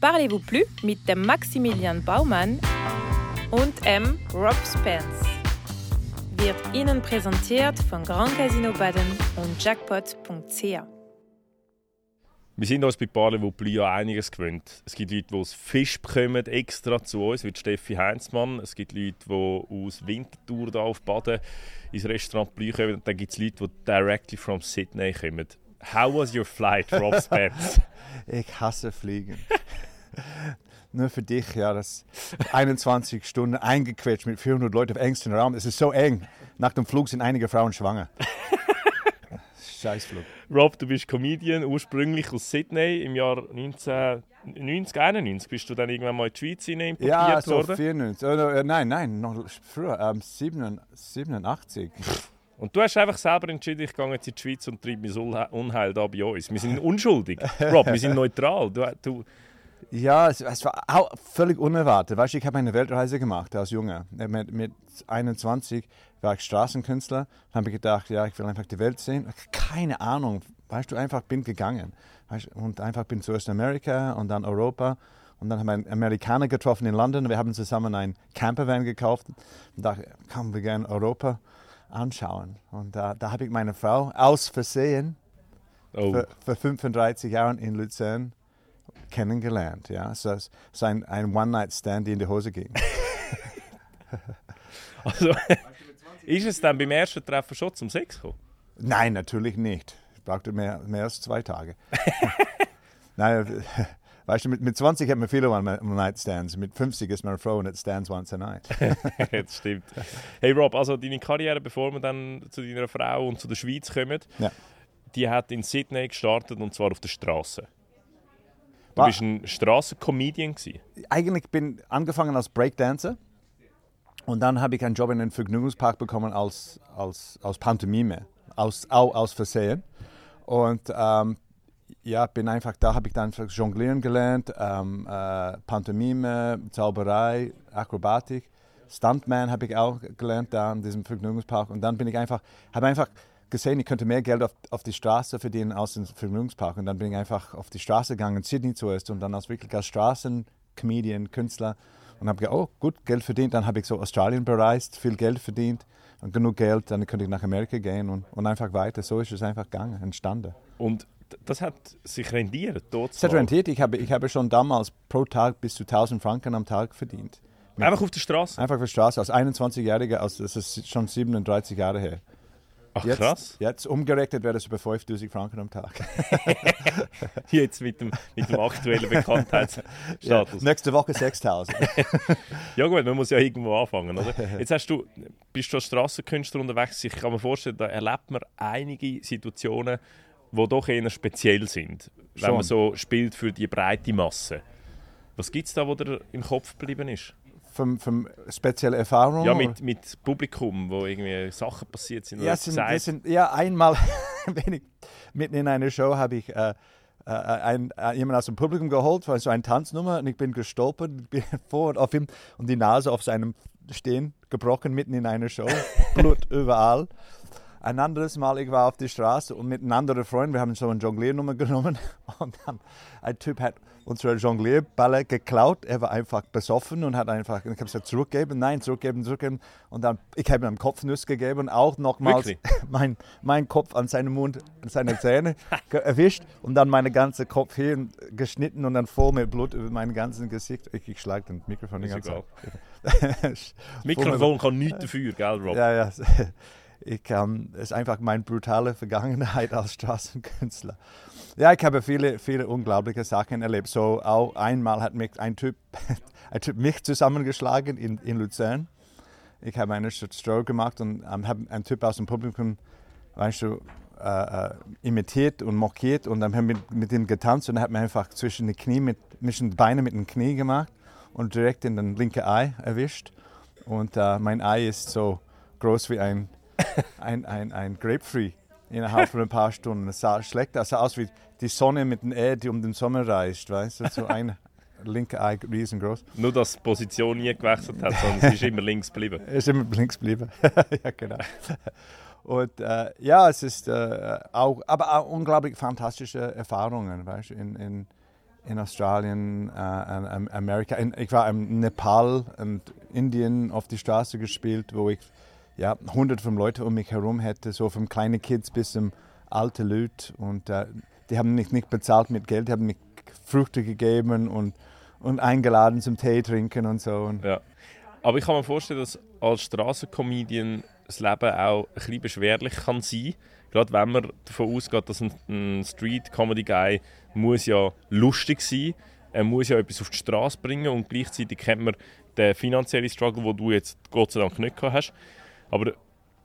Parlez-vous plus mit dem Maximilian Baumann und M. Rob Spence. Wird Ihnen präsentiert von Grand Casino Baden und Jackpot.ch. Wir sind uns bei Parlez-vous plus ja einiges gewöhnt. Es gibt Leute, die aus Fisch bekommen, extra zu uns, wie Steffi Heinzmann. Es gibt Leute, die aus Winterthur da auf Baden ins Restaurant Blü kommen. Und dann gibt es Leute, die directly from Sydney kommen. How was your flight, Rob Spence? ich hasse Fliegen. Nur für dich, ja, das 21 Stunden eingequetscht mit 400 Leuten auf engstem Raum. Es ist so eng. Nach dem Flug sind einige Frauen schwanger. Scheißflug. Rob, du bist Comedian, ursprünglich aus Sydney. Im Jahr 1990, 91 bist du dann irgendwann mal in die Schweiz importiert ja, so worden. 94. Äh, nein, nein, noch früher, ähm, 87. Und du hast einfach selber entschieden, ich gehe jetzt in die Schweiz und treibe mein Unheil da bei uns. Wir sind unschuldig. Rob, wir sind neutral. Du, du ja, es, es, war auch völlig unerwartet. Weißt, ich habe eine Weltreise gemacht als Junge. Mit, mit 21 war ich Straßenkünstler. Dann habe ich gedacht, ja, ich will einfach die Welt sehen. Keine Ahnung. Weißt du, einfach bin gegangen. Weißt, und einfach bin zuerst in Amerika und dann Europa. Und dann haben wir einen Amerikaner getroffen in London. Wir haben zusammen einen Campervan gekauft. Und da kamen wir gerne Europa anschauen. Und da, da habe ich meine Frau aus Versehen oh. für, für 35 Jahre in Luzern kennengelernt. Ja? So, so ein, ein One-Night-Stand, die in die Hose ging. also, ist es dann beim ersten Treffen schon zum Sex gekommen? Nein, natürlich nicht. Ich brauchte mehr, mehr als zwei Tage. Nein, weißt du, mit, mit 20 hat man viele One-Night-Stands. Mit 50 ist man eine Frau und it stands once a night. das stimmt. Hey Rob, also deine Karriere, bevor wir dann zu deiner Frau und zu der Schweiz kommen, ja. die hat in Sydney gestartet und zwar auf der Straße. Du bist ein Straßencomedian Eigentlich bin ich angefangen als Breakdancer und dann habe ich einen Job in einem Vergnügungspark bekommen als, als, als Pantomime, aus, auch aus Versehen. Und ähm, ja, bin einfach da, habe ich dann Jonglieren gelernt, ähm, äh, Pantomime, Zauberei, Akrobatik. Stuntman habe ich auch gelernt da in diesem Vergnügungspark. Und dann bin ich einfach, habe einfach gesehen, ich könnte mehr Geld auf, auf die Straße verdienen als im Vergnügungspark. Und dann bin ich einfach auf die Straße gegangen, Sydney zuerst und dann als wirklich als Straßencomedian, Künstler. Und habe gedacht, oh, gut, Geld verdient. Dann habe ich so Australien bereist, viel Geld verdient und genug Geld. Dann könnte ich nach Amerika gehen und, und einfach weiter. So ist es einfach gegangen, entstanden. Und das hat sich rendiert dort? Es hat rendiert. Ich habe, ich habe schon damals pro Tag bis zu 1000 Franken am Tag verdient. Einfach auf der Straße? Einfach auf der Straße. Als 21-Jähriger, also das ist schon 37 Jahre her. Ach jetzt, krass. Jetzt umgerechnet wäre das über 5000 Franken am Tag. jetzt mit dem, mit dem aktuellen Bekanntheitsstatus. Ja, nächste Woche 6000. ja gut, man muss ja irgendwo anfangen, oder? Jetzt hast du, bist du als Strassenkünstler unterwegs. Ich kann mir vorstellen, da erlebt man einige Situationen, die doch eher speziell sind, wenn Schon. man so spielt für die breite Masse. Was gibt es da, wo dir im Kopf geblieben ist? Vom, vom spezielle Erfahrungen? Ja, mit, mit Publikum, wo irgendwie Sachen passiert sind. Ja, sind, sind, ja einmal, wenn ich mitten in einer Show habe ich äh, äh, ein, äh, jemand aus dem Publikum geholt, war so eine Tanznummer und ich bin gestolpert, bin vor auf ihm und die Nase auf seinem Stehen gebrochen mitten in einer Show, Blut überall. Ein anderes Mal, ich war auf der Straße und mit einem anderen Freund, wir haben so eine Jongliernummer genommen und dann ein Typ hat unsere Jonglierballe geklaut. Er war einfach besoffen und hat einfach, ich habe gesagt, zurückgeben, nein, zurückgeben, zurückgeben. Und dann, ich habe ihm einen Kopfnuss gegeben und auch nochmals mein, mein Kopf an seinem Mund, an seine Zähne erwischt und dann meinen ganzen Kopf hier geschnitten und dann voll mit Blut über mein ganzes Gesicht. Ich, ich schlage das Mikrofon die ganze Zeit. Mikrofon kann nichts dafür, gell, Rob? Ja, ja. Ich es ist einfach meine brutale Vergangenheit als Straßenkünstler. Ja, ich habe viele, viele unglaubliche Sachen erlebt. So auch einmal hat mich ein Typ, ein Typ mich zusammengeschlagen in, in Luzern. Ich habe eine Show gemacht und ähm, habe einen Typ aus dem Publikum, weißt du, äh, äh, imitiert und mockiert und dann haben wir mit, ihm getanzt und er hat mir einfach zwischen die Knie mit, zwischen Beine mit dem Knie gemacht und direkt in den linken Ei erwischt. Und äh, mein Ei ist so groß wie ein ein, ein, ein Grapefruit innerhalb von ein paar Stunden. Es sah schlecht aus, sah aus wie die Sonne mit dem Erde, die um den Sommer reist, weißt du, so ein linke Ei riesengroß. Nur, dass die Position nie gewechselt hat, sondern es ist immer links geblieben. es ist immer links geblieben, ja genau. Und äh, ja, es ist äh, auch, aber auch unglaublich fantastische Erfahrungen, weißt du, in, in, in Australien, äh, Amerika. In, ich war in Nepal und Indien auf die Straße gespielt, wo ich ja, hunderte von Leuten um mich herum hätte, so von kleinen Kids bis zum alte Leute. Und äh, die haben mich nicht bezahlt mit Geld, die haben mir Früchte gegeben und, und eingeladen zum Tee trinken und so. Ja. Aber ich kann mir vorstellen, dass als Straßencomedian das Leben auch ein bisschen beschwerlich kann sein Gerade wenn man davon ausgeht, dass ein, ein Street-Comedy-Guy muss ja lustig sein er muss ja etwas auf die Straße bringen und gleichzeitig kennt man den finanziellen Struggle, den du jetzt Gott sei Dank nicht gehabt hast. Aber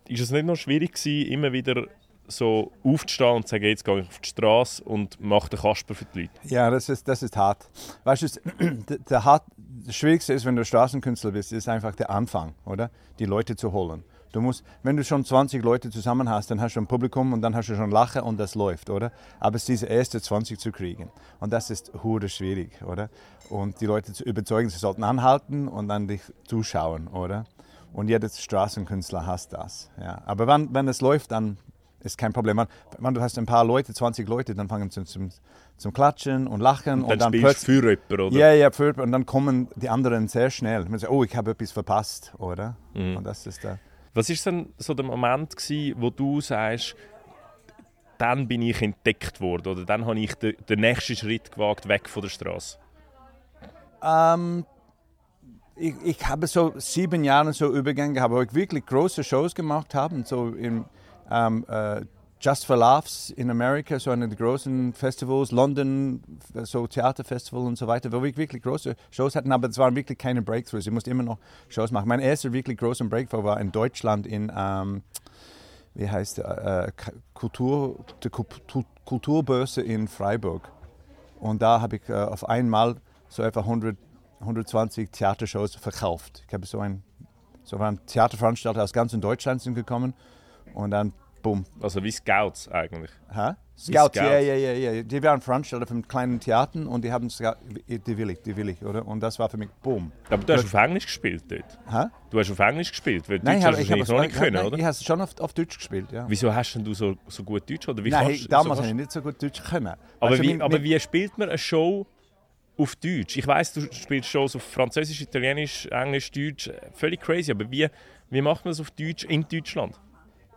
ist es nicht noch schwierig gewesen, immer wieder so aufzustehen und zu sagen, jetzt gehe ich auf die Straße und mache den Kasper für die Leute? Ja, das ist, das ist hart. Weißt du, der, hart, das Schwierigste ist, wenn du Straßenkünstler bist, ist einfach der Anfang, oder? Die Leute zu holen. Du musst, wenn du schon 20 Leute zusammen hast, dann hast du ein Publikum und dann hast du schon Lachen und das läuft, oder? Aber es ist diese erste 20 zu kriegen. Und das ist hure schwierig, oder? Und die Leute zu überzeugen, sie sollten anhalten und dann dich zuschauen, oder? Und jeder Straßenkünstler hasst das. Ja. Aber wenn, wenn es läuft, dann ist kein Problem. Wenn, du hast ein paar Leute, 20 Leute, dann fangen sie zum, zum Klatschen und Lachen. Und dann, und dann spielst du für jemanden, oder? Ja, ja, für Und dann kommen die anderen sehr schnell. Man sagt, oh, ich habe etwas verpasst, oder? Mhm. Und das ist der Was war denn so der Moment, gewesen, wo du sagst, dann bin ich entdeckt worden oder dann habe ich den, den nächsten Schritt gewagt, weg von der Straße? Ähm, ich, ich habe so sieben Jahre so Übergänge gehabt, wo ich wirklich große Shows gemacht habe. So im um, uh, Just for Laughs in Amerika, so eine der großen Festivals, London, so Theaterfestival und so weiter, wo wir wirklich große Shows hatten, aber es waren wirklich keine Breakthroughs. Ich musste immer noch Shows machen. Mein erster wirklich großer Breakthrough war in Deutschland in, um, wie heißt der, uh, Kultur, die Kulturbörse in Freiburg. Und da habe ich uh, auf einmal so etwa 100 120 Theatershows verkauft. Ich habe so ein, so waren Theaterveranstalter aus ganz Deutschland sind gekommen und dann bumm. Also wie Scouts eigentlich. Hä? Scouts, ja, ja, ja, ja. Die waren Veranstalter von kleinen Theatern und die haben die will ich, die will ich, oder? Und das war für mich bumm. Aber du hast auf Englisch gespielt dort? Hä? Du hast auf Englisch gespielt, weil nein, Deutsch hast du noch nicht können, nein, oder? Ich habe es schon auf, auf, Deutsch gespielt, ja. Wieso hast du so, so gut Deutsch? Oder wie nein, kannst, damals so habe ich nicht so gut Deutsch können. Aber, weißt, wie, aber wie spielt man eine Show auf Deutsch. Ich weiß, du spielst Shows auf Französisch, Italienisch, Englisch, Deutsch. Völlig crazy. Aber wie, wie macht man das auf Deutsch in Deutschland?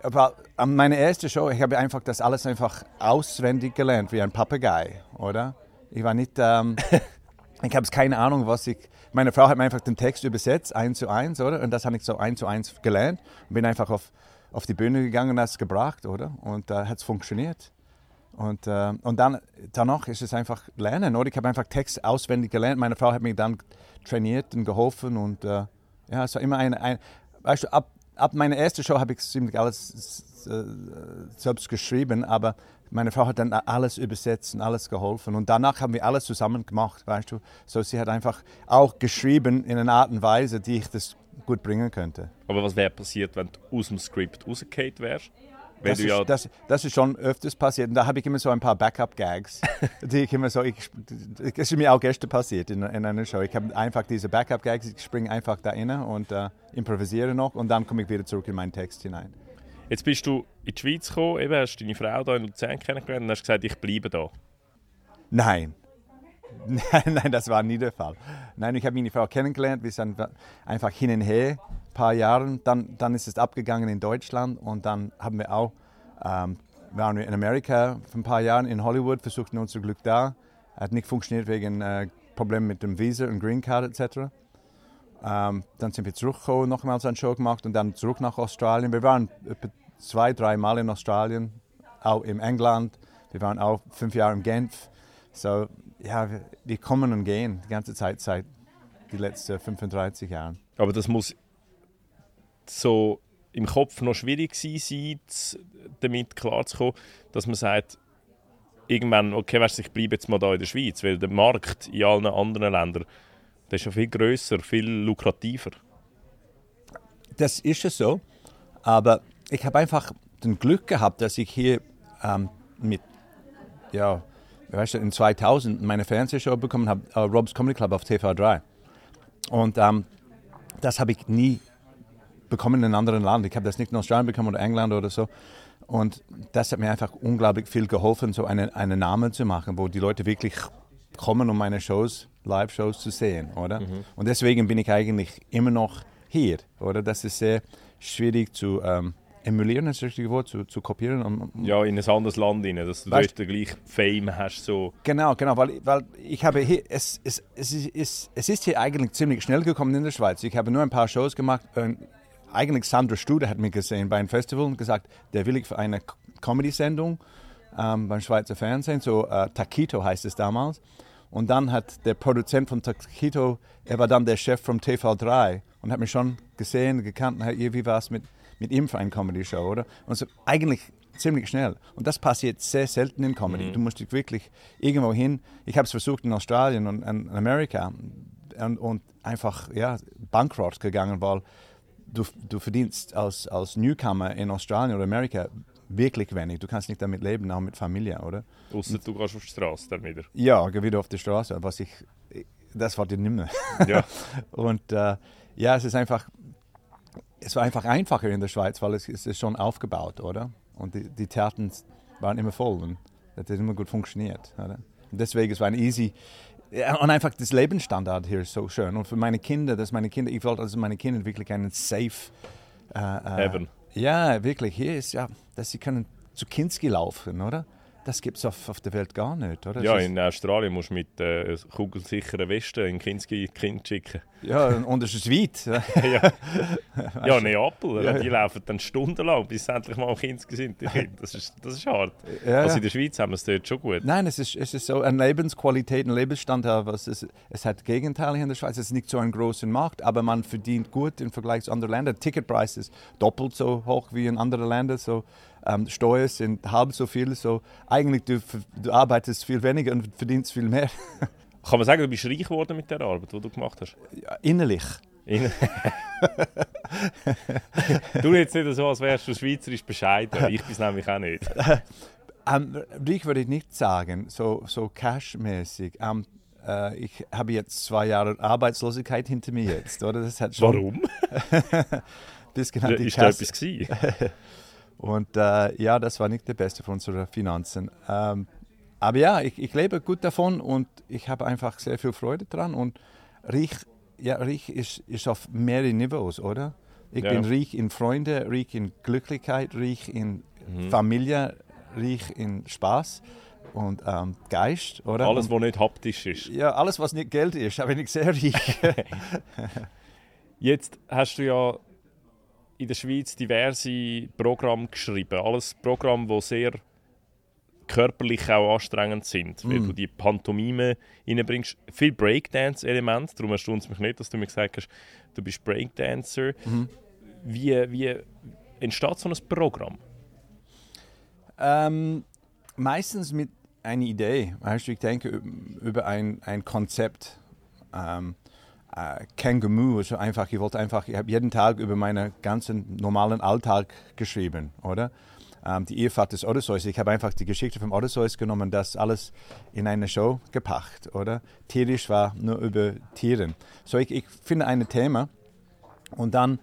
Aber meine erste Show, ich habe einfach das alles einfach auswendig gelernt, wie ein Papagei, oder? Ich war nicht, ähm, ich habe keine Ahnung, was ich. Meine Frau hat mir einfach den Text übersetzt, eins zu eins, oder? Und das habe ich so eins zu eins gelernt und bin einfach auf, auf die Bühne gegangen und das gebracht, oder? Und da äh, hat es funktioniert. Und, äh, und dann danach ist es einfach Lernen, oder? Ich habe einfach Text auswendig gelernt. Meine Frau hat mich dann trainiert und geholfen und äh, ja, es war immer ein, ein weißt du, ab, ab meiner ersten Show habe ich ziemlich alles äh, selbst geschrieben, aber meine Frau hat dann alles übersetzt und alles geholfen und danach haben wir alles zusammen gemacht, weißt du. So sie hat einfach auch geschrieben in einer Art und Weise, die ich das gut bringen könnte. Aber was wäre passiert, wenn du aus dem Skript rausgefallen wärst? Das ist, ja das, das, ist, schon öfters passiert. Und da habe ich immer so ein paar Backup-Gags, die ich immer so. Ich, das ist mir auch gestern passiert in, in einer Show. Ich habe einfach diese Backup-Gags, ich springe einfach da rein und äh, improvisiere noch und dann komme ich wieder zurück in meinen Text hinein. Jetzt bist du in die Schweiz gekommen, eben hast deine Frau da in Luzern kennengelernt und hast gesagt, ich bleibe da. Nein. Nein, nein, das war nie der Fall. Nein, ich habe meine Frau kennengelernt, wir sind einfach hin und her paar Jahren. Dann, dann ist es abgegangen in Deutschland und dann haben wir auch, ähm, waren wir in Amerika für ein paar Jahre in Hollywood, versuchten unser Glück da. Hat nicht funktioniert wegen äh, Problemen mit dem Visa und Green Card etc. Ähm, dann sind wir zurückgekommen, nochmals eine Show gemacht und dann zurück nach Australien. Wir waren zwei, drei Mal in Australien, auch in England. Wir waren auch fünf Jahre in Genf. So, ja, wir kommen und gehen die ganze Zeit seit die letzten 35 Jahren. Aber das muss so im Kopf noch schwierig sein, damit klarzukommen, dass man sagt, irgendwann, okay, weißt, ich bleibe jetzt mal da in der Schweiz, weil der Markt in allen anderen Ländern, der ist ja viel größer, viel lukrativer. Das ist es so, aber ich habe einfach das Glück gehabt, dass ich hier ähm, mit, ja, weißt du, in 2000 meine Fernsehshow bekommen habe, uh, Rob's Comedy Club auf TV3. Und ähm, das habe ich nie bekommen in einem anderen Land. Ich habe das nicht in Australien bekommen oder England oder so. Und das hat mir einfach unglaublich viel geholfen, so einen, einen Namen zu machen, wo die Leute wirklich kommen, um meine Shows, Live-Shows zu sehen, oder? Mhm. Und deswegen bin ich eigentlich immer noch hier, oder? Das ist sehr schwierig zu ähm, emulieren, ist das richtige Wort, zu, zu kopieren. Um, ja, in ein anderes Land rein, dass du weißt, dort gleich Fame hast. So. Genau, genau, weil, weil ich habe hier, es, es, es, ist, es ist hier eigentlich ziemlich schnell gekommen in der Schweiz. Ich habe nur ein paar Shows gemacht. Eigentlich Sandra Studer hat mich gesehen bei einem Festival und gesagt, der will ich für eine Comedy-Sendung ähm, beim Schweizer Fernsehen, so äh, Taquito heißt es damals. Und dann hat der Produzent von Taquito, er war dann der Chef vom TV3 und hat mich schon gesehen, gekannt, und irgendwie war es mit mit ihm für eine Comedy-Show, oder? Und so eigentlich ziemlich schnell. Und das passiert sehr selten in Comedy. Mhm. Du musst dich wirklich irgendwo hin. Ich habe es versucht in Australien und in Amerika und, und einfach ja, bankrott gegangen, weil du, du verdienst als, als Newcomer in Australien oder Amerika wirklich wenig. Du kannst nicht damit leben, auch mit Familie, oder? Außer du gehst auf die Straße dann wieder. Ja, geh wieder auf die Straße, was ich, das war dir nicht mehr. Ja. und äh, ja, es ist einfach, es war einfach einfacher in der Schweiz, weil es, es ist schon aufgebaut, oder? Und die, die Theater waren immer voll und das hat immer gut funktioniert. Oder? Und deswegen es war ein easy und einfach das Lebensstandard hier ist so schön. Und für meine Kinder, dass meine Kinder, ich wollte, dass meine Kinder wirklich einen safe äh, äh, Heaven. Ja, wirklich. Hier ist ja, dass sie können zu Kinski laufen, oder? Das gibt es auf, auf der Welt gar nicht, oder? Ja, in Australien musst du mit äh, kugelsicheren Westen in Kinski Kind schicken. Ja, und es ist weit. ja, ja Neapel, ja. die laufen dann stundenlang, bis sie endlich mal am Kinski sind. Das ist, das ist hart. Ja, also in der Schweiz haben wir es dort schon gut. Nein, es ist, es ist so eine Lebensqualität, ein Lebensstandard, was es, es hat Gegenteile in der Schweiz. Es ist nicht so ein großer Markt, aber man verdient gut im Vergleich zu anderen Ländern. Ticketpreis ist doppelt so hoch wie in anderen Ländern. So ähm, Steuern sind halb so viel. So, eigentlich du, du arbeitest viel weniger und verdienst viel mehr. Kann man sagen, du bist reich geworden mit der Arbeit, die du gemacht hast? Ja, innerlich. In du jetzt nicht so, als wärst du schweizerisch bescheiden. Ich bin es nämlich auch nicht. Um, reich würde ich nicht sagen, so, so cashmäßig. Um, uh, ich habe jetzt zwei Jahre Arbeitslosigkeit hinter mir jetzt, oder? Das hat schon Warum? das genannte Ist da etwas Und äh, ja, das war nicht der beste von unseren Finanzen. Ähm, aber ja, ich, ich, lebe gut davon und ich habe einfach sehr viel Freude dran. Und reich, ja, reich ist, ist auf mehreren Niveaus, oder? Ich ja. bin reich in Freunde, reich in Glücklichkeit, reich in mhm. Familie, reich in Spaß und ähm, Geist, oder? Alles, was nicht haptisch ist. Ja, alles, was nicht Geld ist, da bin ich sehr reich. Jetzt hast du ja in der Schweiz diverse Programme geschrieben. Alles Programme, die sehr körperlich auch anstrengend sind, mm. weil du die Pantomime reinbringst. Viel Breakdance-Elemente, darum erstaunt es mich nicht, dass du mir gesagt hast, du bist Breakdancer. Mhm. Wie, wie entsteht so ein Programm? Ähm, meistens mit einer Idee. Weißt du, ich denke über ein, ein Konzept. Ähm, äh, Känguru, also einfach, ich wollte einfach, ich habe jeden Tag über meinen ganzen normalen Alltag geschrieben, oder? Ähm, die Ehefahrt des Odysseus. Ich habe einfach die Geschichte vom Odysseus genommen, das alles in eine Show gepackt, oder? Tierisch war nur über Tieren. So, ich, ich finde ein Thema und dann,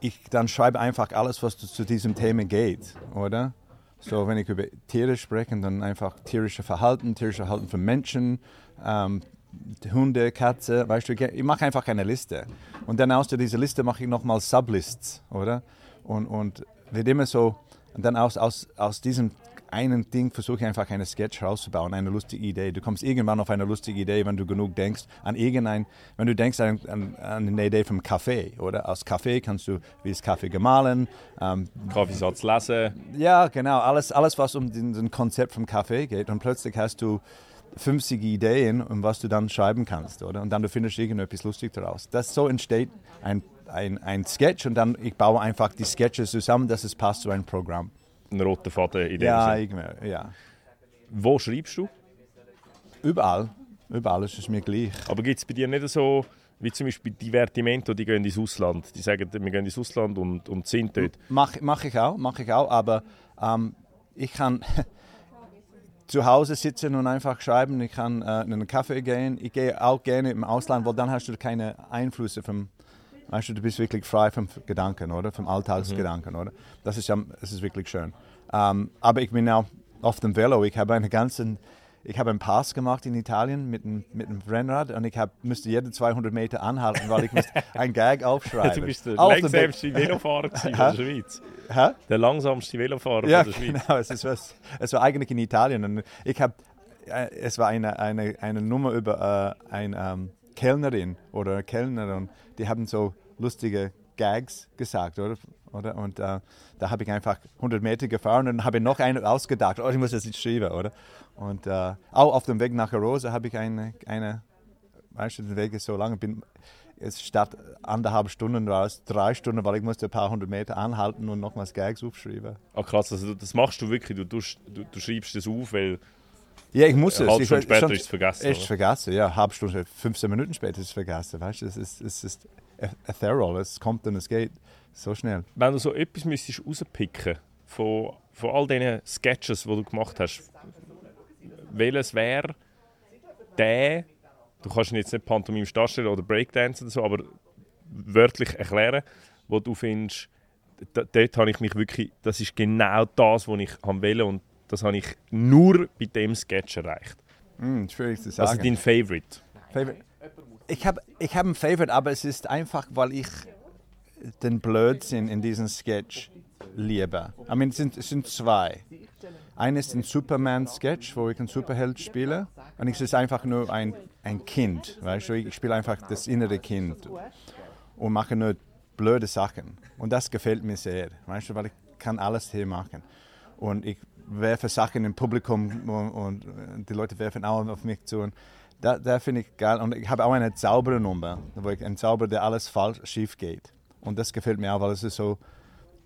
ich dann schreibe einfach alles, was zu diesem Thema geht, oder? So, wenn ich über Tiere spreche, dann einfach tierische Verhalten, tierische Verhalten von Menschen, ähm, Hunde, Katze, weißt du, ich mache einfach eine Liste. Und dann aus dieser Liste mache ich nochmal Sublists, oder? Und, und wird immer so, und dann aus, aus, aus diesem einen Ding versuche ich einfach eine Sketch rauszubauen, eine lustige Idee. Du kommst irgendwann auf eine lustige Idee, wenn du genug denkst an irgendein, wenn du denkst an, an, an eine Idee vom Kaffee, oder? Aus Kaffee kannst du, wie ist Kaffee gemahlen? Ähm, Kaffeesatz lassen. Ja, genau, alles, alles was um den, den Konzept vom Kaffee geht. Und plötzlich hast du 50 Ideen, um was du dann schreiben kannst, oder? Und dann du findest irgendetwas lustig daraus. Das so entsteht ein, ein, ein Sketch und dann ich baue einfach die Sketches zusammen, dass es passt zu einem Programm. Ein roter Faden in Ja, irgendwie, ja. Wo schreibst du? Überall. Überall ist es mir gleich. Aber gibt es bei dir nicht so, wie zum Beispiel Divertimento, die gehen ins Ausland. Die sagen, wir gehen ins Ausland und, und sind dort. Mache mach ich auch, mache ich auch, aber ähm, ich kann... zu Hause sitzen und einfach schreiben. Ich kann äh, in einen Kaffee gehen. Ich gehe auch gerne im Ausland, weil dann hast du keine Einflüsse vom, weißt du, du bist wirklich frei vom Gedanken, oder? Vom Alltagsgedanken, mhm. oder? Das ist, das ist wirklich schön. Ähm, aber ich bin auch auf dem Velo. Ich habe eine ganze ich habe einen Pass gemacht in Italien mit einem, mit einem Rennrad und ich hab, musste jede 200 Meter anhalten, weil ich musste einen Gag aufschreiben. du bist der langsamste Velofahrer in der Schweiz. Hä? Der langsamste Velofahrer ja, der Schweiz. Genau, es, ist was, es war eigentlich in Italien und ich habe, es war eine, eine, eine Nummer über äh, eine ähm, Kellnerin oder Kellner und die haben so lustige Gags gesagt, oder? oder? Und äh, da habe ich einfach 100 Meter gefahren und habe noch einen ausgedacht. Oh, ich muss das nicht schreiben, oder? Und äh, auch auf dem Weg nach Rosa habe ich eine, eine weißt du, der Weg ist so lang, bin es statt anderthalb Stunden war es drei Stunden, weil ich musste ein paar hundert Meter anhalten und nochmals Gags aufschreiben. Ah krass, also das machst du wirklich, du, du, du schreibst das auf, weil ja, ich muss es. Halb Stunde später ist es vergessen. Ist vergessen, ja. Halb Stunde, 15 Minuten später ist es vergessen. Weißt du, es ist, es ist ethereal, es kommt und es geht so schnell. Wenn du so etwas müsstest rauspicken von, von all diesen Sketches, die du gemacht hast, welches wäre der, du kannst ihn jetzt nicht Pantomime darstellen oder Breakdance oder so, aber wörtlich erklären, wo du findest, dort habe ich mich wirklich, das ist genau das, was ich will und das habe ich nur bei dem Sketch erreicht. Mm, schwierig zu sagen. Also dein Favorite. Favorite. Ich habe ich hab ein Favorite, aber es ist einfach, weil ich den Blödsinn in diesem Sketch liebe. I mean, es, sind, es sind zwei. Eines ist ein Superman-Sketch, wo ich einen Superheld spiele. Und es ist einfach nur ein, ein Kind. Weißt du? Ich spiele einfach das innere Kind und mache nur blöde Sachen. Und das gefällt mir sehr, weißt du, weil ich kann alles hier machen. Und ich werfe Sachen im Publikum und, und die Leute werfen auch auf mich zu. Und da, da finde ich geil. Und ich habe auch eine Zaubernummer, wo ich ein Zauber, der alles falsch schief geht. Und das gefällt mir auch, weil es ist so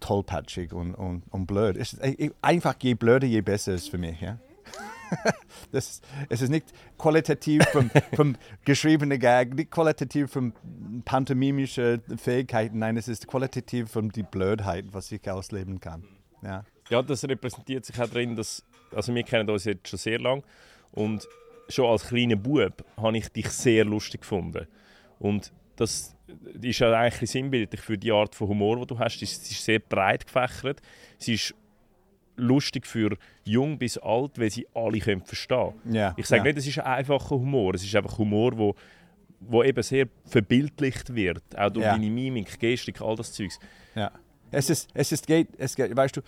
tollpatschig und, und, und blöd. Es ist, einfach je blöder, je besser ist für mich. Ja? das, es ist nicht qualitativ vom, vom geschriebenen Gag, nicht qualitativ von pantomimischen Fähigkeiten, nein, es ist qualitativ von die Blödheit, was ich ausleben kann. Ja, ja das repräsentiert sich auch drin, dass, also wir kennen uns jetzt schon sehr lang und schon als kleiner Bub habe ich dich sehr lustig gefunden. Und das ist ja eigentlich sinnbildlich für die Art von Humor, die du hast. Es ist sehr breit gefächert. Es ist lustig für jung bis alt, weil sie alle können verstehen yeah, Ich sage yeah. nicht, es ist ein einfacher Humor. Es ist einfach Humor, wo, wo eben sehr verbildlicht wird. Auch durch yeah. deine Mimik, Gestik, all das Zeugs. Ja. Es ist, es ist, geht, es geht, weißt du,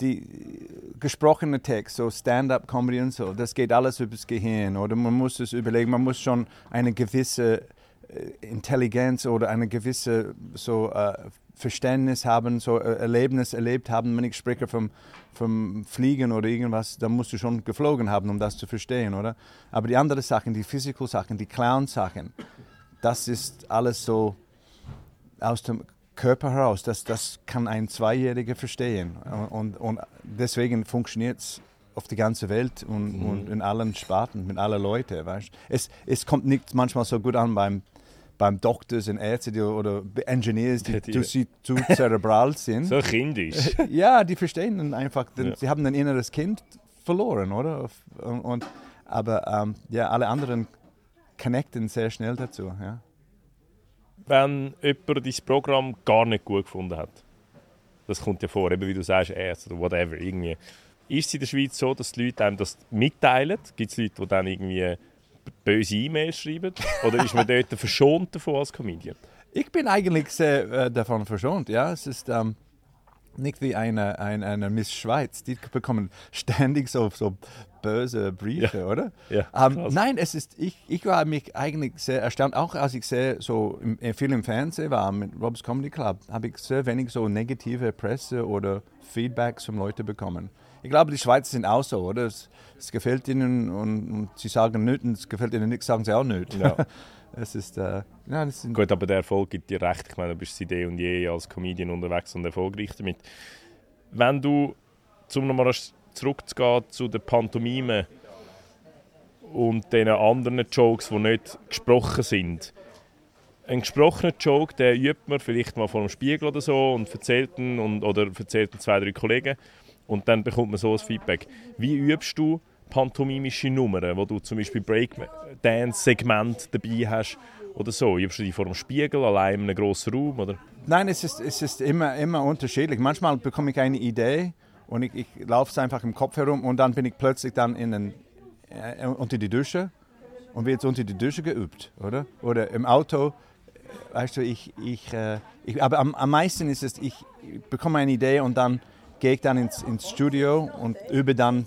die gesprochene Text, so Stand-up-Comedy und so, das geht alles übers Gehirn. Oder man muss es überlegen, man muss schon eine gewisse äh, Intelligenz oder eine gewisse so äh, Verständnis haben, so äh, Erlebnis erlebt haben. Wenn ich spreche vom, vom Fliegen oder irgendwas, dann musst du schon geflogen haben, um das zu verstehen, oder? Aber die anderen Sachen, die Physical Sachen, die Clown Sachen, das ist alles so aus dem Körper heraus. Das, das kann ein Zweijähriger verstehen. Und, und deswegen funktioniert es auf die ganze Welt und, mhm. und, in allen Sparten, mit allen Leuten. Weißt? Es, es kommt nicht manchmal so gut an beim beim Doktors und Ärzte oder Engineers, die, die zu, zu zerebral sind. So kindisch. ja, die verstehen einfach, denn ja. sie haben ein inneres Kind verloren, oder? Und, und aber ähm, ja, alle anderen connecten sehr schnell dazu. Ja. Wenn jemand dein Programm gar nicht gut gefunden hat, das kommt ja vor, eben wie du sagst, Ärzte oder whatever, irgendwie. Ist es in der Schweiz so, dass die Leute einem das mitteilen? Gibt es Leute, die dann irgendwie böse E-Mails schreiben? Oder ist man dort verschont davon als Comedian? Ich bin eigentlich sehr äh, davon verschont, ja. Es ist ähm, nicht wie eine, eine, eine Miss Schweiz, die bekommen ständig so, so böse Briefe, ja. oder? Ja, ähm, nein, es ist, ich, ich war mich eigentlich sehr erstaunt, auch als ich sehr so im, äh, viel im Fernsehen war mit Rob's Comedy Club, habe ich sehr wenig so negative Presse oder Feedbacks von Leuten bekommen. Ich glaube, die Schweizer sind auch so, oder? Es, es gefällt ihnen und, und, sie sagen nichts und es gefällt ihnen nicht, sagen sie auch nicht. Ja. es ist, äh, ja, das Gut, aber der Erfolg gibt dir recht. Ich meine, du bist seit eh und je als Comedian unterwegs und erfolgreich damit. Wenn du, um nochmal zurückzugehen zu den Pantomimen und den anderen Jokes, die nicht gesprochen sind, ein gesprochener Joke, der übt man vielleicht mal vor dem Spiegel oder so und erzählt ihn und, oder erzählt ihn zwei, drei Kollegen und dann bekommt man so ein Feedback. Wie übst du pantomimische Nummern, wo du zum Beispiel Breakdance-Segment dabei hast oder so? Übst du die vor dem Spiegel, allein in einem grossen Raum? Oder? Nein, es ist, es ist immer, immer unterschiedlich. Manchmal bekomme ich eine Idee und ich, ich laufe es einfach im Kopf herum und dann bin ich plötzlich dann in, ein, äh, unter die Dusche und wird unter die Dusche geübt, oder? Oder im Auto, weißt du, ich, ich, äh, ich aber am, am meisten ist es, ich bekomme eine Idee und dann gehe ich dann ins, ins Studio und übe dann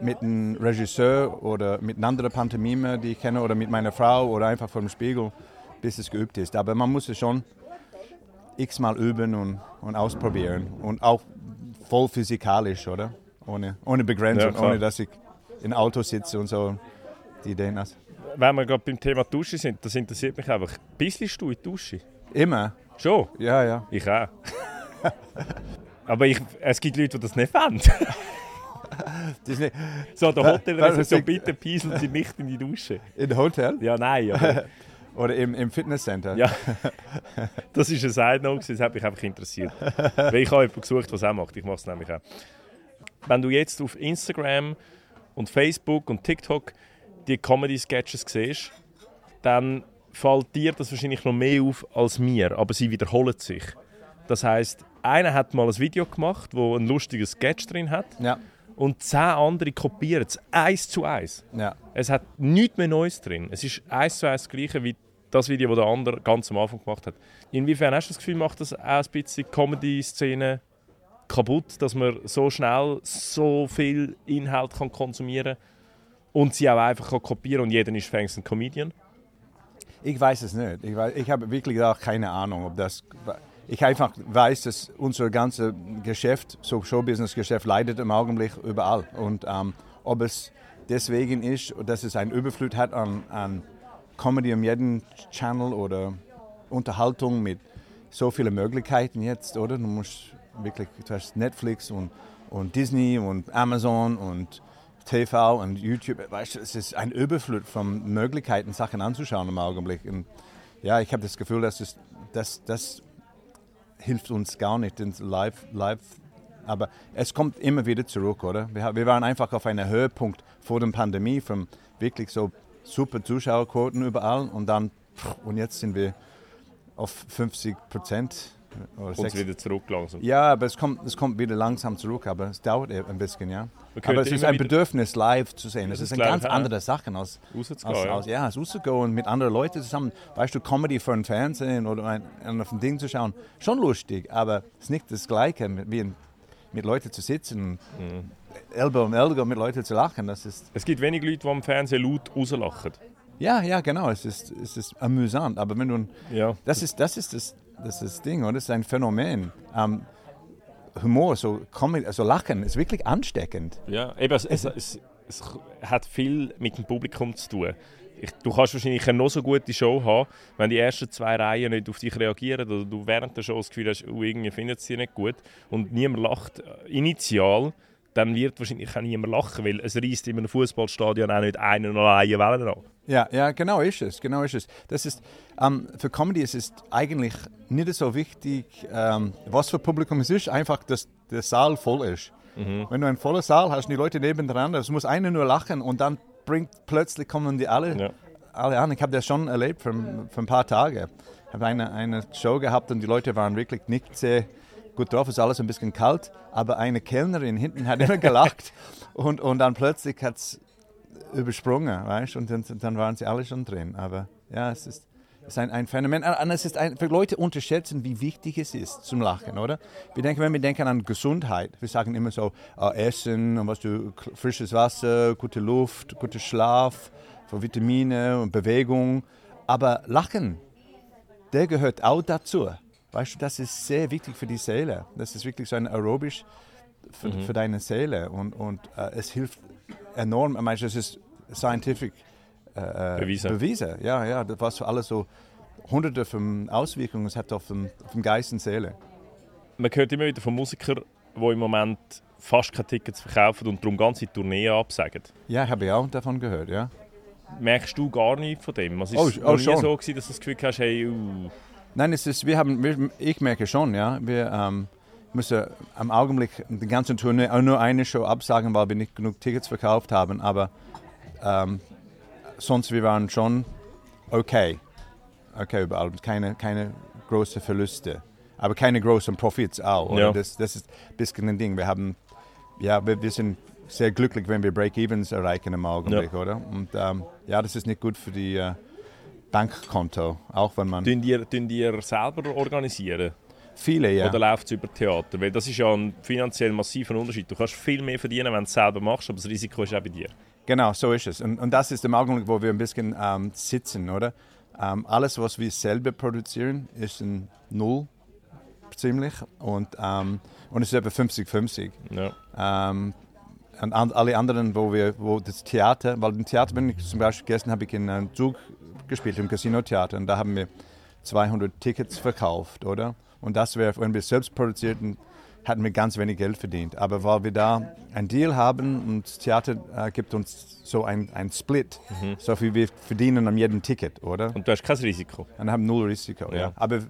mit einem Regisseur oder mit einer anderen Pantomime, die ich kenne, oder mit meiner Frau oder einfach vor dem Spiegel, bis es geübt ist. Aber man muss es schon x-mal üben und, und ausprobieren und auch voll physikalisch, oder? Ohne, ohne Begrenzung, Ja, ohne dass ich im Auto sitze und so die Ideen hast. Wenn wir gerade beim Thema Dusche sind, das interessiert mich einfach. Bisselst du in die Dusche? Immer, Schon? ja, ja. Ich auch. Aber ich, es gibt Leute, die das nicht wollen. Das nicht, So, der was- bitte pieseln Sie nicht in die Dusche. in Hotel Ja, nein, aber oder im, im Fitnesscenter. ja. Das ist ein Side-Note, das hat mich einfach interessiert. Weil ich habe jemanden gesucht, was er macht. Ich mache es nämlich auch. Wenn du jetzt auf Instagram und Facebook und TikTok die Comedy-Sketches siehst, dann fällt dir das wahrscheinlich noch mehr auf als mir, aber sie wiederholen sich. Das heißt, einer hat mal ein Video gemacht, wo ein lustiges Sketch drin hat Ja, und zehn andere kopieren es eins zu eins. ja. Es hat nichts mehr Neues drin. Es ist eins zu eins das gleiche wie das Video, das der andere ganz am Anfang gemacht hat. Inwiefern hast du das Gefühl, macht das auch ein bisschen die Comedy-Szene kaputt, dass man so schnell so viel Inhalt kann konsumieren kann und sie auch einfach kann kopieren und jeder ist fängst ein Comedian? Ich weiß es nicht. Ich, weiß, ich habe wirklich auch keine Ahnung, ob das. Ich einfach weiß, dass unser ganzes Geschäft, so Showbusiness-Geschäft, leidet im Augenblick überall. Und ähm, ob es deswegen ist, dass es einen Überflut hat an, an Comedy um jeden Channel oder Unterhaltung mit so vielen Möglichkeiten jetzt, oder? Du musst wirklich, du hast Netflix und, und Disney und Amazon und TV und YouTube, weißt du, es ist ein Überflut von Möglichkeiten, Sachen anzuschauen im Augenblick. Und ja, ich habe das Gefühl, dass das, das hilft uns gar nicht ins Live, Live. Aber es kommt immer wieder zurück, oder? Wir, wir waren einfach auf einem Höhepunkt vor der Pandemie, von wirklich so super Zuschauerquoten überall und dann, und jetzt sind wir auf 50 Prozent. Kommt 60. wieder zurück langsam. Ja, aber es kommt, es kommt wieder langsam zurück, aber es dauert ein bisschen, ja. Aber es ist ein Bedürfnis, live zu sehen. Es ist ist eine ganz andere Sache als, rauszugehen. als, ja. als ja, als rauszugehen und mit anderen Leuten zusammen, weißt du, Comedy für ein Fernsehen oder ein, ein, auf ein Ding zu schauen, schon lustig, aber es ist nicht das Gleiche, mit, wie in, mit Leuten zu sitzen, Mhm. Elbow um Elbow mit Leuten zu lachen. Das ist, Es gibt wenig Leute, die am Fernsehen laut rauslachen. ja, ja, genau, es ist, es ist amüsant, aber wenn du Ja. Das ist das, ist das, das, ist das Ding, oder? Das ist ein Phänomen. Ähm, Humor, so Comedy, also Lachen, ist wirklich ansteckend. Ja, eben, es, es, es, es hat viel mit dem Publikum zu tun. Ich, du kannst wahrscheinlich eine noch so gute Show haben, wenn die ersten zwei Reihen nicht auf dich reagieren oder du während der Show das Gefühl hast, oh, irgendwie findet sie nicht gut und niemand lacht äh, initial, dann wird wahrscheinlich auch niemand lachen, weil es reißt in einem Fußballstadion auch nicht einen oder eine Wellen an. Ja, ja, genau ist es, genau ist es. Das ist, ähm, für Comedy ist es eigentlich nicht so wichtig, ähm, was für Publikum es ist, einfach, dass der Saal voll ist. Wenn du einen vollen Saal hast und die Leute nebeneinander, es muss einer nur lachen und dann bringt plötzlich kommen die alle, Ja. alle an. Ich habe das schon erlebt für, für ein paar Tage. Ich habe eine, eine Show gehabt und die Leute waren wirklich nicht sehr gut drauf. Es ist alles ein bisschen kalt, aber eine Kellnerin hinten hat immer gelacht und, und dann plötzlich hat es übersprungen, weißt und dann, dann waren sie alle schon drin. Aber ja, es ist, es ist ein, ein Phänomen. Und es ist ein, für Leute unterschätzen, wie wichtig es ist zum Lachen, oder? Wir denken, wenn wir denken an Gesundheit, wir sagen immer so, ah, Essen, und was du, frisches Wasser, gute Luft, guter Schlaf, Vitamine und Bewegung. Aber Lachen, der gehört auch dazu. Weißt du, das ist sehr wichtig für die Seele. Das ist wirklich so ein aerobisch für, für deine Seele und, und äh, es hilft enorm. Ich meine, das ist scientific äh, Bewiesen. bewiesen. Ja, ja, das was für alles so hunderte von Auswirkungen es hat auf den, auf den Geist und Seele. Man hört immer wieder von Musikern, die im Moment fast keine Tickets verkaufen und darum ganze Tourneen absagen. Ja, habe ich auch davon gehört, ja. Merkst du gar nichts von dem? Also Oh, ist es oh, noch nie schon. so gewesen, dass du das Gefühl hast, hey, uh, Nein, es ist, wir haben, ich merke schon, ja, wir ähm, müssen am Augenblick die ganze Tournee auch nur eine Show absagen, weil wir nicht genug Tickets verkauft haben, aber ähm, sonst wir waren schon okay, okay überall, keine, keine großen Verluste, aber keine großen Profits auch. Ja. Das, das ist ein bisschen ein Ding. Wir haben, ja, wir, wir sind sehr glücklich, wenn wir Break-Evens erreichen im Augenblick, ja. oder? Und ähm, ja, das ist nicht gut für die äh, Bankkonto, auch wenn man... Tun ihr, tun ihr selber organisieren? Viele, ja. Oder läuft es über Theater? Weil das ist ja ein finanziell massiver Unterschied. Du kannst viel mehr verdienen, wenn du es selber machst, aber das Risiko ist auch bei dir. Genau, so ist es. Und, und das ist der Augenblick, wo wir ein bisschen ähm, sitzen, oder? Ähm, alles, was wir selber produzieren, ist ein Null ziemlich und, ähm, und es ist etwa 50-50. Ja. Ähm, und alle anderen, wo wir, wo das Theater, weil im Theater bin ich zum Beispiel gestern habe ich in einem Zug gespielt im Casino Theater und da haben wir 200 Tickets verkauft, oder? Und das wäre, wenn wir selbst produzierten, hätten wir ganz wenig Geld verdient. Aber weil wir da einen Deal haben und das Theater äh, gibt uns so ein, ein Split, mhm. so viel wir verdienen an jedem Ticket, oder? Und du hast kein Risiko. Und haben null Risiko, ja. ja. Aber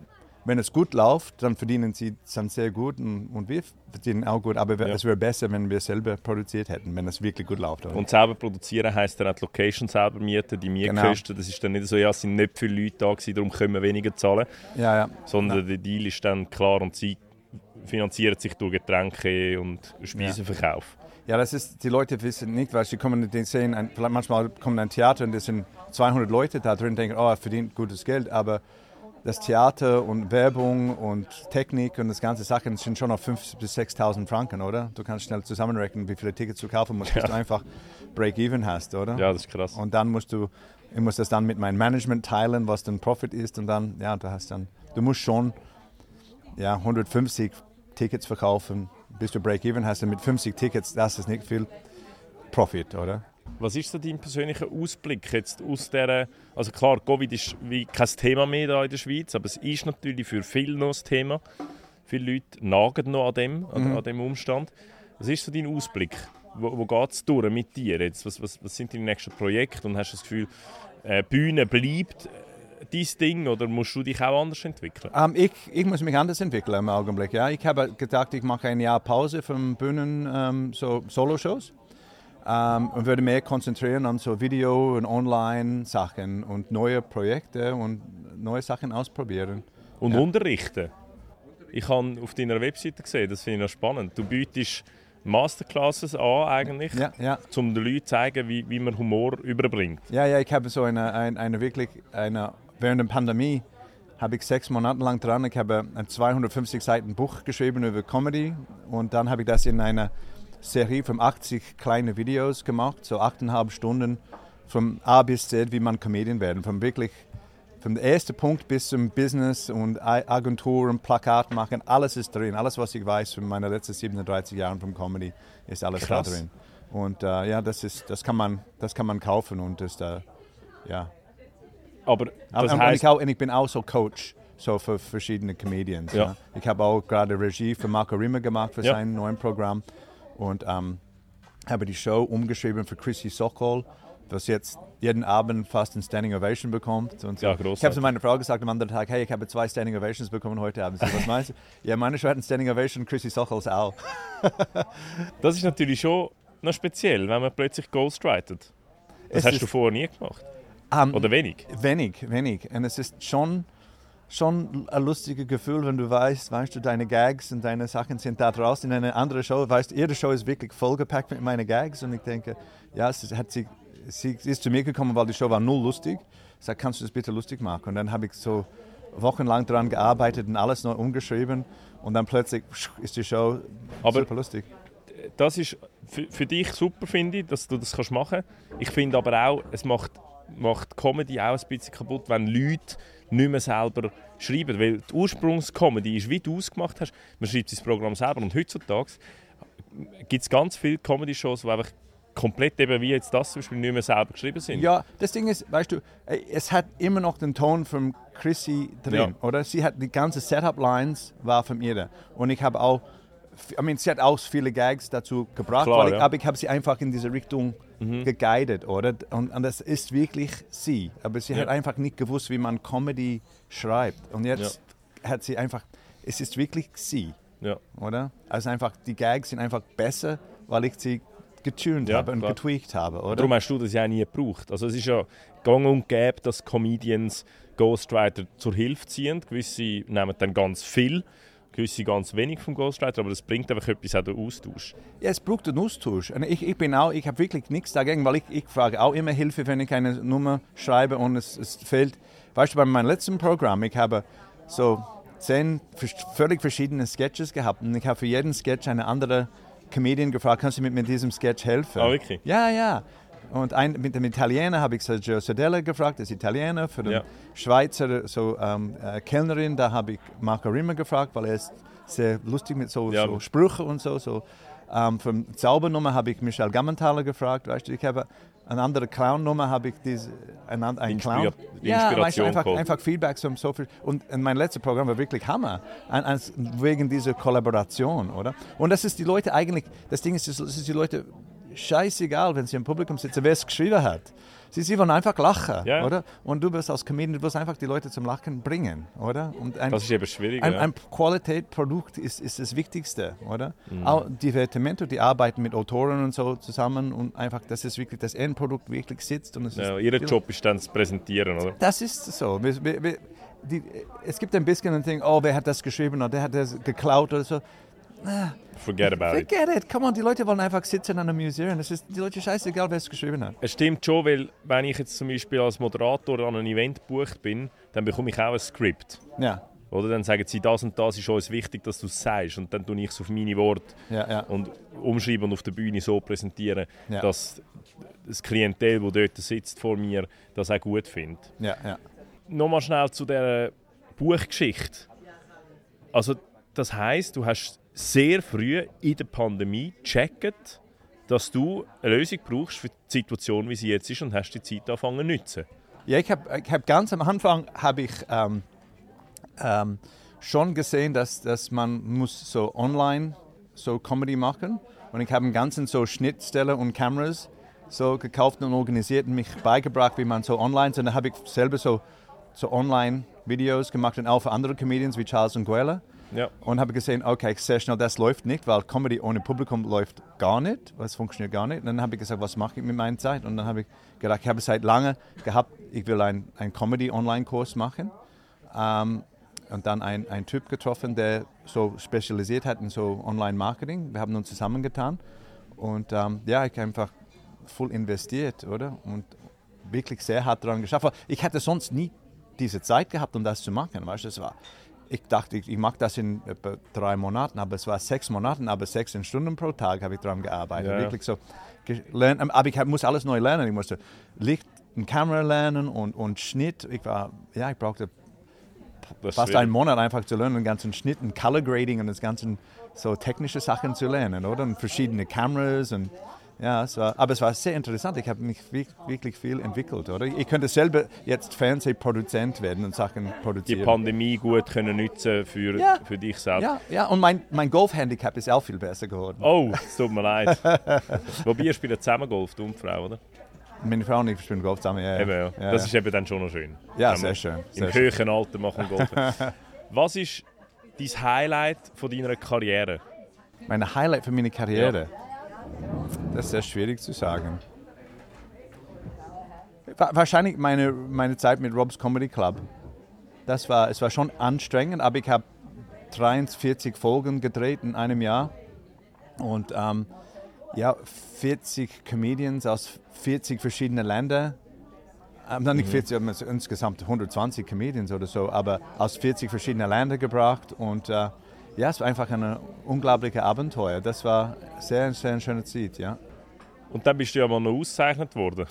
wenn es gut läuft, dann verdienen sie dann sehr gut und, und wir verdienen auch gut. Aber ja. es wäre besser, wenn wir selber produziert hätten, wenn es wirklich gut läuft. Oder? Und selber produzieren heisst dann auch die Location selber mieten, die Mietkosten. Genau. Das ist dann nicht so, ja, es sind nicht viele Leute da gewesen, darum können wir weniger zahlen. Ja, ja. Sondern ja. der Deal ist dann klar und sie finanziert sich durch Getränke und Speisenverkauf. Ja. ja, das ist, die Leute wissen nicht, weil sie kommen, die sehen, ein, manchmal kommen ein Theater und es sind 200 Leute da drin, denken, oh, er verdient gutes Geld, aber das Theater und Werbung und Technik und das ganze Sachen sind schon auf 5.000 bis 6.000 Franken, oder? Du kannst schnell zusammenrechnen, wie viele Tickets du kaufen musst, ja. bis du einfach Break-Even hast, oder? Ja, das ist krass. Und dann musst du, ich muss das dann mit meinem Management teilen, was dann Profit ist und dann, ja, du hast dann, du musst schon ja, 150 Tickets verkaufen, bis du Break-Even hast und mit 50 Tickets, das ist nicht viel Profit, oder? Was ist so dein persönlicher Ausblick jetzt aus der, also klar, Covid ist wie kein Thema mehr da in der Schweiz, aber es ist natürlich für viele noch ein Thema. Viele Leute nagen noch an dem, mhm. an dem Umstand. Was ist so dein Ausblick? Wo, wo geht es durch mit dir jetzt? Was, was, was sind deine nächsten Projekte und hast du das Gefühl, äh, Bühne bleibt äh, dein Ding oder musst du dich auch anders entwickeln? Um, ähm, ich, ich muss mich anders entwickeln im Augenblick. Ja. Ich habe gedacht, ich mache ein Jahr Pause von Bühnen, ähm, so Solo-Shows ähm, und würde mehr konzentrieren an so Video- und Online-Sachen und neue Projekte und neue Sachen ausprobieren. Und ja. unterrichten? Ich habe auf deiner Webseite gesehen, das finde ich noch spannend. Du bietest Masterclasses an, eigentlich, ja, ja. um den Leuten zu zeigen, wie, wie man Humor überbringt. Ja, ja, ich habe so eine, eine, eine wirklich, eine, während der Pandemie habe ich sechs Monate lang dran, ich habe ein 250 Seiten Buch geschrieben über Comedy und dann habe ich das in einer Serie von 80 kleinen Videos gemacht, so 8,5 Stunden von A bis Z, wie man Comedian werden. Von wirklich vom ersten Punkt bis zum Business und Agenturen, Plakat machen, alles ist drin. Alles, was ich weiß von meinen letzten 37 Jahren vom Comedy, ist alles Krass. da drin. Und äh, ja, das, ist, das, kann man, das kann man kaufen und das, äh, ja. Aber das und, heißt... und, ich auch, und ich bin auch so Coach so für verschiedene Comedians. Ja. Ja. Ich habe auch gerade Regie für Marco Riemer gemacht für ja. sein neues Programm und ähm, habe die Show umgeschrieben für Chrissy Sokol, was jetzt jeden Abend fast ein Standing Ovation bekommt. Und so. ja, großartig. ich habe zu meiner Frau gesagt am anderen Tag, hey, ich habe zwei Standing Ovations bekommen heute Abend. So, was meinst du? ja, meine Show hat ein Standing Ovation, Chrissy Sokols auch. das ist natürlich schon noch speziell, wenn man plötzlich ghostwritet. Das es hast du vorher nie gemacht. Um, ähm, Oder wenig? Wenig, wenig. Und es ist schon schon ein lustiges Gefühl, wenn du weißt, weißt du, deine Gags und deine Sachen sind da draußen in einer anderen Show. Weißt, ihre Show ist wirklich vollgepackt mit meinen Gags und ich denke, ja, es hat sie, sie ist zu mir gekommen, weil die Show war null lustig. Ich sagte, kannst du das bitte lustig machen? Und dann habe ich so wochenlang daran gearbeitet und alles neu umgeschrieben und dann plötzlich ist die Show aber super lustig. Das ist für, für dich super, finde ich, dass du das kannst machen kannst. Ich finde aber auch, es macht, macht Comedy auch ein bisschen kaputt, wenn Leute nicht mehr selber schreiben. Weil die Ursprungscomedy ist, wie du ausgemacht hast, man schreibt sein Programm selber. Und heutzutage gibt es ganz viele Comedy-Shows, die einfach komplett eben wie jetzt das zum Beispiel nicht mehr selber geschrieben sind. Ja, das Ding ist, weißt du, es hat immer noch den Ton von Chrissy drin, ja. oder? Sie hat die ganze Setup-Lines war von ihr. Und ich habe auch I mean, sie hat auch viele Gags dazu gebracht, Klar, ich, ja. aber ich habe sie einfach in diese Richtung mhm. geguidet, oder? Und, und, das ist wirklich sie. Aber sie ja. hat einfach nicht gewusst, wie man Comedy schreibt. Und jetzt ja. hat sie einfach, es ist wirklich sie, oder? Also einfach, die Gags sind einfach besser, weil ich sie getuned habe und klar. getweakt habe, oder? Darum hast du das ja nie gebraucht. Also es ist ja gang und gäbe, dass Comedians Ghostwriter zur Hilfe ziehen. Gewisse nehmen dann ganz viel gewisse ganz wenig vom Ghostwriter, aber das bringt einfach etwas auch den Austausch. Ja, es braucht einen Austausch. Und ich, ich bin auch, ich habe wirklich nichts dagegen, weil ich, ich frage auch immer Hilfe, wenn ich eine Nummer schreibe und es, es fehlt. Weißt du, bei meinem letzten Programm, ich habe so zehn völlig verschiedene Sketches gehabt und ich habe für jeden Sketch eine andere Comedian gefragt, kannst du mir mit diesem Sketch helfen? Ah, wirklich? Ja, ja. Und ein, mit dem Italiener habe ich Sergio Sedella gefragt, das ist Italiener. Für den Ja. Schweizer so, ähm, äh, Kellnerin, da habe ich Marco Rimmer gefragt, weil er ist sehr lustig mit so, Ja. so Sprüche und so. so. Ähm, für die Zaubernummer habe ich Michel Gammenthaler gefragt. Weißt du, ich habe eine andere Clown-Nummer, habe ich diese, ein, ein Clown. Die Ja, weißt du, einfach, einfach Feedback so, so viel. Und mein letztes Programm war wirklich Hammer, ein, ein, wegen dieser Kollaboration, oder? Und das ist die Leute eigentlich, das Ding ist, es ist die Leute scheißegal, wenn sie im Publikum sitzen, wer es geschrieben hat. Sie, sie wollen einfach lachen, Ja. oder? Und du wirst als Comedian, du wirst einfach die Leute zum Lachen bringen, oder? Und ein, Das ist eben schwierig. ein, ja. ein Qualitätsprodukt ist, ist das Wichtigste, oder? Mhm. Auch Divertimento, die arbeiten mit Autoren und so zusammen und einfach, dass es wirklich das Endprodukt wirklich sitzt. Und es ja, ist, ihr Job ist dann zu präsentieren, oder? das ist so. Wir, wir, wir, die, es gibt ein bisschen ein Ding, oh, wer hat das geschrieben oder der hat das geklaut oder so. Forget about it. Forget it. Come on, die Leute wollen einfach sitzen und amüsieren. Es ist die Leute scheißegal, wer es geschrieben hat. Es stimmt schon, weil wenn ich jetzt zum Beispiel als Moderator an einem Event gebucht bin, dann bekomme ich auch ein Skript. Ja, Oder dann sagen sie, das und das ist uns wichtig, dass du es sagst. Und dann tue ich es auf meine Worte ja, ja. und umschreiben und auf der Bühne so präsentieren, Ja. dass das Klientel, das dort sitzt vor mir, das auch gut findet. ja, ja. Nochmal schnell zu der Buchgeschichte. Also das heißt, du hast sehr früh in der Pandemie gecheckt, dass du eine Lösung brauchst für die Situation, wie sie jetzt ist, und hast die Zeit angefangen zu nutzen. Ja, ich habe hab ganz am Anfang habe ich ähm, ähm, schon gesehen, dass, dass man muss so online so Comedy machen und ich habe einen ganzen so Schnittstelle und Kameras so gekauft und organisiert und mich beigebracht, wie man so online, und dann habe ich selber so, so online Videos gemacht und auch für andere Comedians wie Charles Nguela. Ja. Und habe gesehen, okay, sehr schnell, das läuft nicht, weil Comedy ohne Publikum läuft gar nicht. Das funktioniert gar nicht. Und dann habe ich gesagt, was mache ich mit meiner Zeit? Und dann habe ich gedacht, ich habe seit lange gehabt, ich will einen ein Comedy-Online-Kurs machen. Ähm, und dann ein, ein Typ getroffen, der so spezialisiert hat in so Online-Marketing. Wir haben uns zusammengetan. Und ähm, ja, ich habe einfach voll investiert, oder? Und wirklich sehr hart daran geschafft. Ich hätte sonst nie diese Zeit gehabt, um das zu machen. Weißt du, es war, ich dachte, ich, mache das in etwa drei Monaten, aber es war sechs Monaten, aber 16 Stunden pro Tag habe ich daran gearbeitet. Ja. Wirklich so gelernt, aber ich muss alles neu lernen. Ich musste Licht und Kamera lernen und, und Schnitt. Ich war, ja, ich brauchte ist fast einen Monat einfach zu lernen, den ganzen Schnitt und Color Grading und das ganze so technische Sachen zu lernen, oder? Und verschiedene Kameras und ja, es war, aber es war sehr interessant. Ich habe mich wi- wirklich viel entwickelt, oder? Ich könnte selber jetzt Fernsehproduzent werden und Sachen die produzieren. Pandemie gut können nutzen für, Ja. für dich selbst. ja, ja, und mein, mein Golf-Handicap ist auch viel besser geworden. Oh, es tut mir leid. Wobei ihr spielt zusammen Golf, du und die Frau, oder? Meine Frau und ich spielen Golf zusammen. Ja, ja. Eben, ja. Ja, das ja. ist eben dann schon noch schön. Ja, sehr schön, Im sehr schön. höheren Alter machen Golf. Was ist dein Highlight von deiner Karriere? Mein Highlight für meine Karriere? Das ist sehr schwierig zu sagen. Wa- Wahrscheinlich meine, meine Zeit mit Rob's Comedy Club. Das war, es war schon anstrengend, aber ich habe 43 Folgen gedreht in einem Jahr. Und ähm, ja, 40 Comedians aus 40 verschiedenen Ländern. Ähm, nicht 40, aber es- insgesamt 120 Comedians oder so, aber aus 40 verschiedenen Ländern gebracht. Und äh, ja, es war einfach ein unglaubliches Abenteuer. Das war sehr, sehr eine schöne Zeit, ja. Und dann bist du ja mal noch ausgezeichnet worden.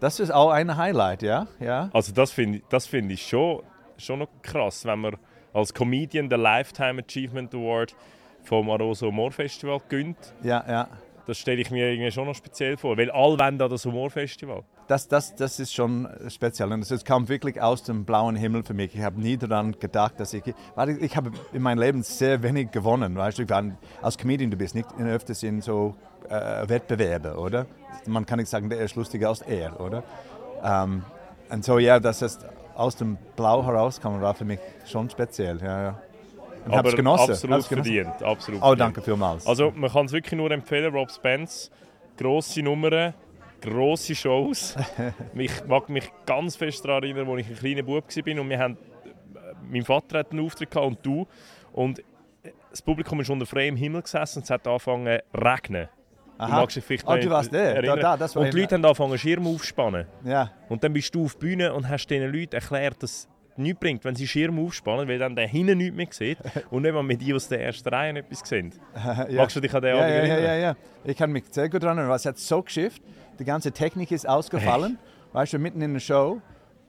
Das ist auch ein Highlight, ja. ja. Also das finde ich, das find ich schon, schon noch krass, wenn man als Comedian den Lifetime Achievement Award vom Aroso Humor Festival gönnt. Ja, ja. Das stelle ich mir irgendwie schon noch speziell vor, weil alle wollen da das Humor Festival. Das, das, das ist schon speziell. Und es kam wirklich aus dem blauen Himmel für mich. Ich habe nie daran gedacht, dass ich. Weil ich, ich habe in meinem Leben sehr wenig gewonnen. Weißt du, war, als Comedian, du bist nicht in, öfters in so äh, Wettbewerbe, oder? Man kann nicht sagen, der ist lustiger als er, oder? Ähm, und so, ja, dass es aus dem Blau herauskam, war für mich schon speziell. Ja, ja. Und Aber genossen. absolut hab's genossen. verdient. Absolut Oh, danke vielmals. Also man kann es wirklich nur empfehlen, Rob Spence. Grosse Nummern, grosse Shows. ich mag mich ganz fest daran erinnern, als ich ein kleiner Bub war und wir haben mein Vater hat einen Auftritt gehabt und du. Und das Publikum ist unter freiem Himmel gesessen und es hat angefangen zu regnen. Du Aha. magst dich vielleicht Oh, du warst der. erinnern. Da, da, das war und die Leute haben angefangen, Schirm aufzuspannen. Ja. Und dann bist du auf die Bühne und hast diesen Leuten erklärt, dass nichts bringt, wenn sie Schirm aufspannen, weil dann der hinten nichts mehr sieht und nicht mal mit die aus der ersten Reihe etwas sehen. ja. Magst du dich an den ja, ja, ja, ja, ja. Ich kann mich sehr gut erinnern. Es hat so geschifft. Die ganze Technik ist ausgefallen. Weißt du, mitten in der Show.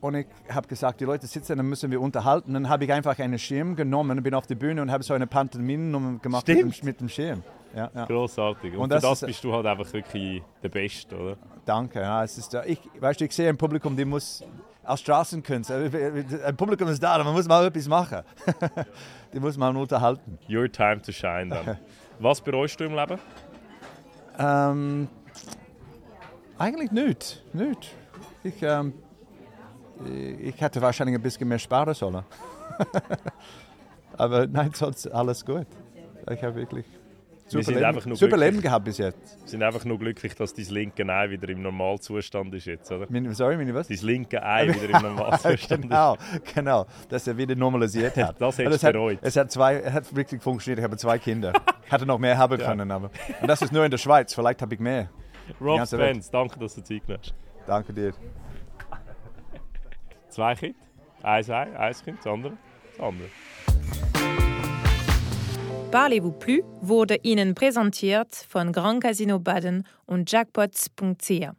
Und ich habe gesagt, die Leute sitzen, dann müssen wir unterhalten. Dann habe ich einfach einen Schirm genommen, bin auf die Bühne und habe so eine Pantomime gemacht mit dem, mit dem Schirm. Ja, ja. Grossartig. Und, Und für das das ist- bist du halt einfach wirklich der Beste, oder? Danke. Ja, es ist, ich, weißt du, ich sehe ein Publikum, die muss als Straßenkünstler, ein Publikum ist da, man muss mal etwas machen. die muss man unterhalten. Your time to shine dann. Was bereust du im Leben? Ähm, eigentlich nicht. nicht. Ich, ähm, ich hätte wahrscheinlich ein bisschen mehr sparen sollen. Aber nein, sonst alles gut. Ich habe wirklich Wir sind einfach nur super glücklich. Leben gehabt bis jetzt. Wir sind einfach nur glücklich, dass dein linke Ei wieder im Normalzustand ist jetzt, oder? Meine, sorry, meine was? Dein linke Ei wieder im Normalzustand ist. genau, genau, dass er wieder normalisiert hat. Das hättest Und es du bereut. es hat zwei, es hat wirklich funktioniert. Ich habe zwei Kinder. Ich hätte noch mehr haben können, aber und das ist nur in der Schweiz. Vielleicht habe ich mehr. Rob. Spence, danke, dass du Zeit hast. Danke dir. Zwei Kinder, eins Ei, eins Kind, das andere, das andere. Parlez-vous plus wurde Ihnen präsentiert von Grand Casino Baden und Jackpots.ch.